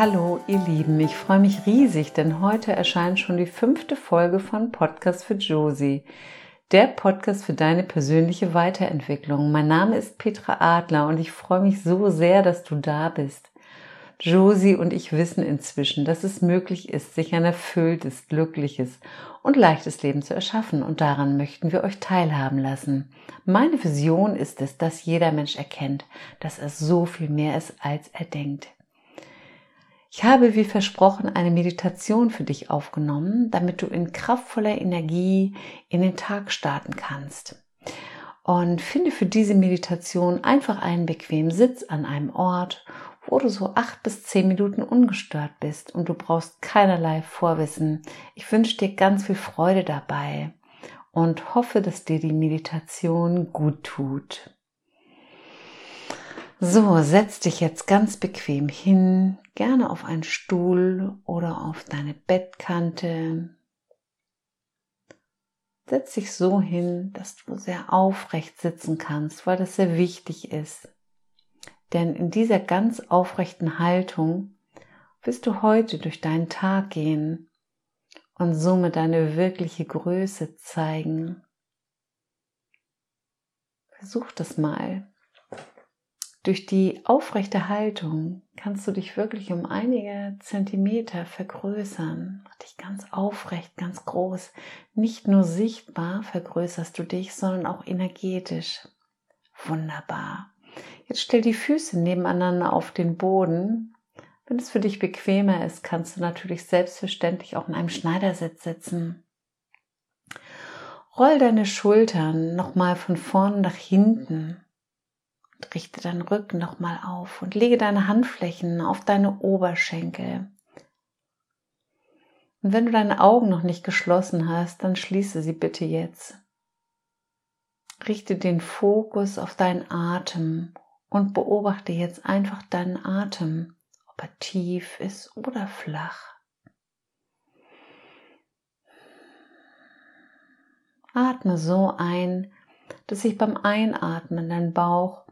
Hallo ihr Lieben, ich freue mich riesig, denn heute erscheint schon die fünfte Folge von Podcast für Josie, der Podcast für deine persönliche Weiterentwicklung. Mein Name ist Petra Adler und ich freue mich so sehr, dass du da bist. Josie und ich wissen inzwischen, dass es möglich ist, sich ein erfülltes, glückliches und leichtes Leben zu erschaffen und daran möchten wir euch teilhaben lassen. Meine Vision ist es, dass jeder Mensch erkennt, dass er so viel mehr ist, als er denkt. Ich habe wie versprochen eine Meditation für dich aufgenommen, damit du in kraftvoller Energie in den Tag starten kannst. Und finde für diese Meditation einfach einen bequemen Sitz an einem Ort wo du so acht bis zehn Minuten ungestört bist und du brauchst keinerlei Vorwissen. Ich wünsche dir ganz viel Freude dabei und hoffe, dass dir die Meditation gut tut. So, setz dich jetzt ganz bequem hin, gerne auf einen Stuhl oder auf deine Bettkante. Setz dich so hin, dass du sehr aufrecht sitzen kannst, weil das sehr wichtig ist. Denn in dieser ganz aufrechten Haltung wirst du heute durch deinen Tag gehen und somit deine wirkliche Größe zeigen. Versuch das mal. Durch die aufrechte Haltung kannst du dich wirklich um einige Zentimeter vergrößern. Mach dich ganz aufrecht, ganz groß. Nicht nur sichtbar vergrößerst du dich, sondern auch energetisch. Wunderbar. Jetzt stell die Füße nebeneinander auf den Boden. Wenn es für dich bequemer ist, kannst du natürlich selbstverständlich auch in einem Schneidersitz sitzen. Roll deine Schultern nochmal von vorn nach hinten und richte deinen Rücken nochmal auf und lege deine Handflächen auf deine Oberschenkel. Und wenn du deine Augen noch nicht geschlossen hast, dann schließe sie bitte jetzt. Richte den Fokus auf deinen Atem und beobachte jetzt einfach deinen Atem, ob er tief ist oder flach. Atme so ein, dass sich beim Einatmen dein Bauch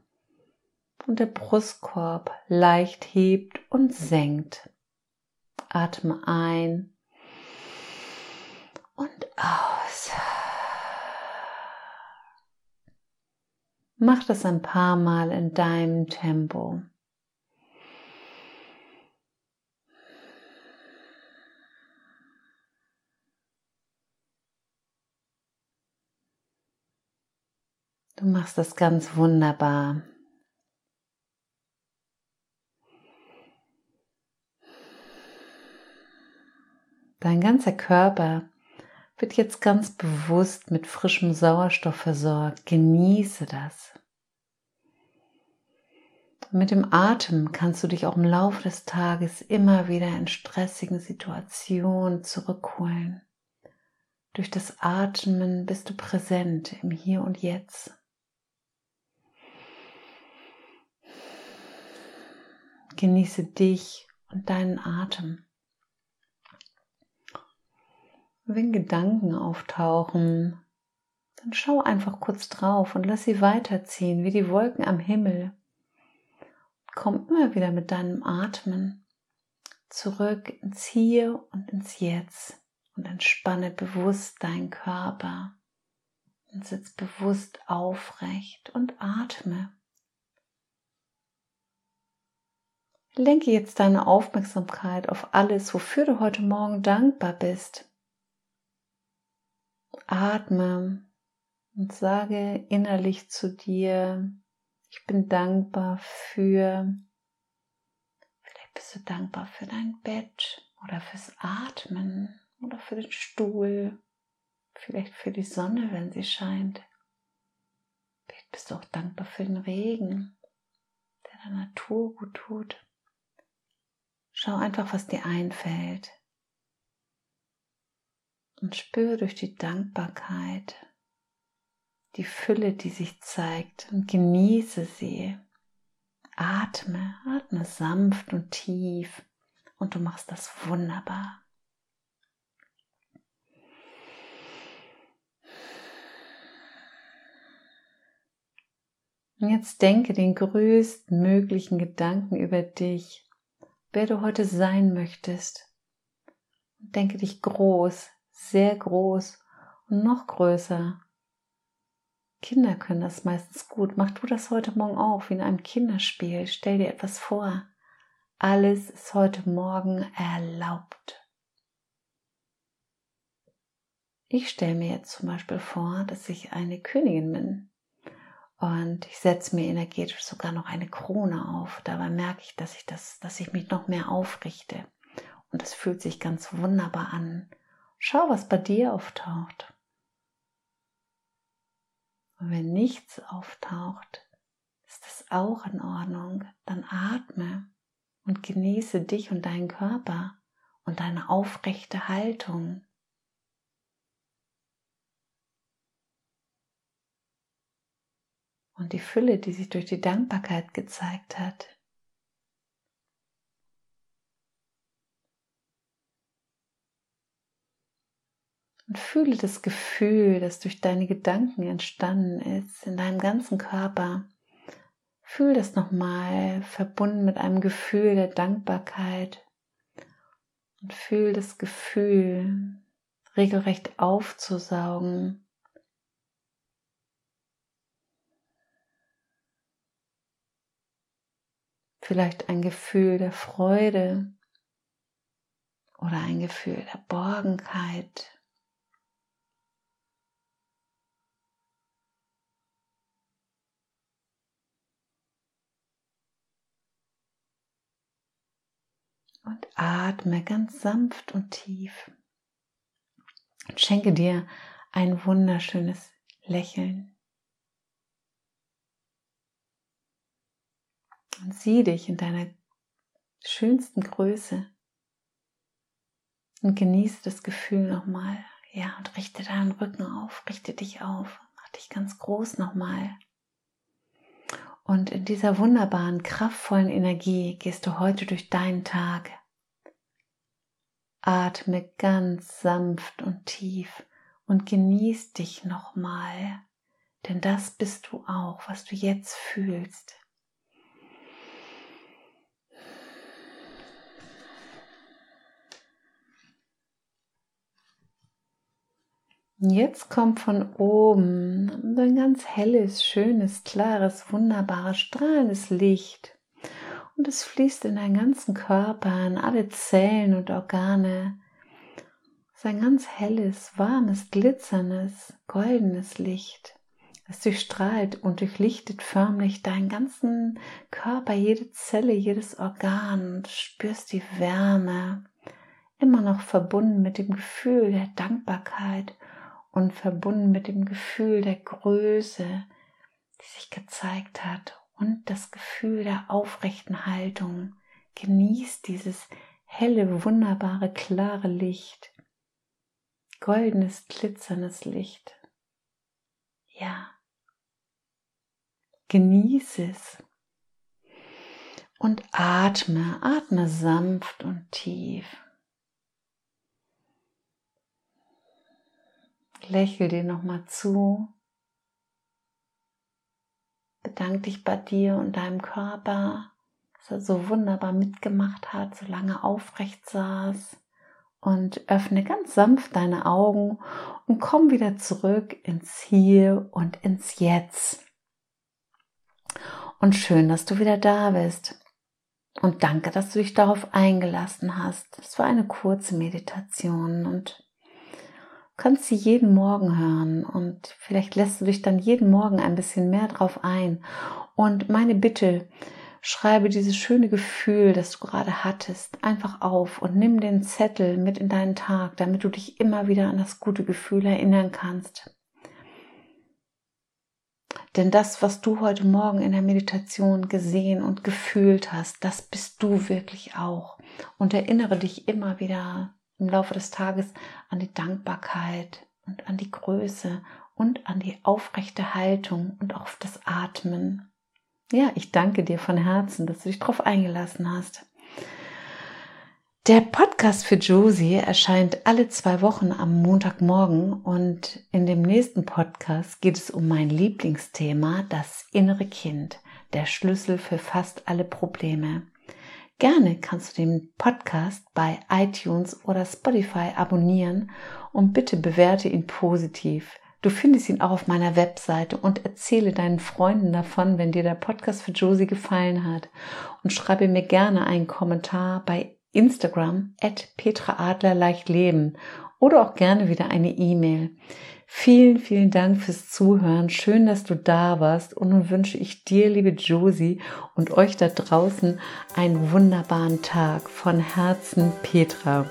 und der Brustkorb leicht hebt und senkt. Atme ein und aus. Mach das ein paar Mal in deinem Tempo. Du machst das ganz wunderbar. Dein ganzer Körper wird jetzt ganz bewusst mit frischem Sauerstoff versorgt. Genieße das. Mit dem Atem kannst du dich auch im Laufe des Tages immer wieder in stressigen Situationen zurückholen. Durch das Atmen bist du präsent im Hier und Jetzt. Genieße dich und deinen Atem. Wenn Gedanken auftauchen, dann schau einfach kurz drauf und lass sie weiterziehen wie die Wolken am Himmel. Komm immer wieder mit deinem Atmen zurück ins Hier und ins Jetzt und entspanne bewusst deinen Körper und sitz bewusst aufrecht und atme. Lenke jetzt deine Aufmerksamkeit auf alles, wofür du heute Morgen dankbar bist. Atme und sage innerlich zu dir, ich bin dankbar für, vielleicht bist du dankbar für dein Bett oder fürs Atmen oder für den Stuhl, vielleicht für die Sonne, wenn sie scheint. Vielleicht bist du auch dankbar für den Regen, der der Natur gut tut. Schau einfach, was dir einfällt und spüre durch die Dankbarkeit die Fülle, die sich zeigt und genieße sie. Atme, atme sanft und tief und du machst das wunderbar. Und jetzt denke den größten möglichen Gedanken über dich wer du heute sein möchtest. Denke dich groß, sehr groß und noch größer. Kinder können das meistens gut. Mach du das heute Morgen auch, wie in einem Kinderspiel. Stell dir etwas vor. Alles ist heute Morgen erlaubt. Ich stelle mir jetzt zum Beispiel vor, dass ich eine Königin bin und ich setze mir energetisch sogar noch eine Krone auf. Dabei merke ich, dass ich das, dass ich mich noch mehr aufrichte und es fühlt sich ganz wunderbar an. Schau, was bei dir auftaucht. Und wenn nichts auftaucht, ist das auch in Ordnung. Dann atme und genieße dich und deinen Körper und deine aufrechte Haltung. und die Fülle, die sich durch die Dankbarkeit gezeigt hat. Und fühle das Gefühl, das durch deine Gedanken entstanden ist, in deinem ganzen Körper. Fühl das nochmal verbunden mit einem Gefühl der Dankbarkeit. Und fühl das Gefühl regelrecht aufzusaugen vielleicht ein Gefühl der Freude oder ein Gefühl der Borgenkeit. Und atme ganz sanft und tief. Und schenke dir ein wunderschönes Lächeln. Und sieh dich in deiner schönsten Größe. Und genieße das Gefühl nochmal. Ja, und richte deinen Rücken auf, richte dich auf, mach dich ganz groß nochmal. Und in dieser wunderbaren, kraftvollen Energie gehst du heute durch deinen Tag. Atme ganz sanft und tief und genieß dich nochmal, denn das bist du auch, was du jetzt fühlst. Jetzt kommt von oben ein ganz helles, schönes, klares, wunderbares, strahlendes Licht. Und es fließt in deinen ganzen Körper, in alle Zellen und Organe. Es ist ein ganz helles, warmes, glitzerndes, goldenes Licht. Es durchstrahlt und durchlichtet förmlich deinen ganzen Körper, jede Zelle, jedes Organ. Du spürst die Wärme, immer noch verbunden mit dem Gefühl der Dankbarkeit und verbunden mit dem Gefühl der Größe, die sich gezeigt hat und das Gefühl der aufrechten Haltung. Genießt dieses helle, wunderbare, klare Licht. Goldenes, glitzerndes Licht. Ja. Genieße es. Und atme, atme sanft und tief. Lächel dir nochmal zu. Bedank dich bei dir und deinem Körper, dass er so wunderbar mitgemacht hat, so lange aufrecht saß. Und öffne ganz sanft deine Augen und komm wieder zurück ins Hier und ins Jetzt. Und schön, dass du wieder da bist. Und danke, dass du dich darauf eingelassen hast. Es war eine kurze Meditation und kannst sie jeden Morgen hören und vielleicht lässt du dich dann jeden Morgen ein bisschen mehr drauf ein. Und meine Bitte, schreibe dieses schöne Gefühl, das du gerade hattest, einfach auf und nimm den Zettel mit in deinen Tag, damit du dich immer wieder an das gute Gefühl erinnern kannst. Denn das, was du heute Morgen in der Meditation gesehen und gefühlt hast, das bist du wirklich auch. Und erinnere dich immer wieder im Laufe des Tages an die Dankbarkeit und an die Größe und an die aufrechte Haltung und auf das Atmen. Ja, ich danke dir von Herzen, dass du dich darauf eingelassen hast. Der Podcast für Josie erscheint alle zwei Wochen am Montagmorgen und in dem nächsten Podcast geht es um mein Lieblingsthema, das innere Kind, der Schlüssel für fast alle Probleme. Gerne kannst du den Podcast bei iTunes oder Spotify abonnieren und bitte bewerte ihn positiv. Du findest ihn auch auf meiner Webseite und erzähle deinen Freunden davon, wenn dir der Podcast für Josie gefallen hat. Und schreibe mir gerne einen Kommentar bei Instagram at Petra Adler leicht leben oder auch gerne wieder eine E-Mail. Vielen, vielen Dank fürs Zuhören. Schön, dass du da warst. Und nun wünsche ich dir, liebe Josie, und euch da draußen einen wunderbaren Tag. Von Herzen, Petra.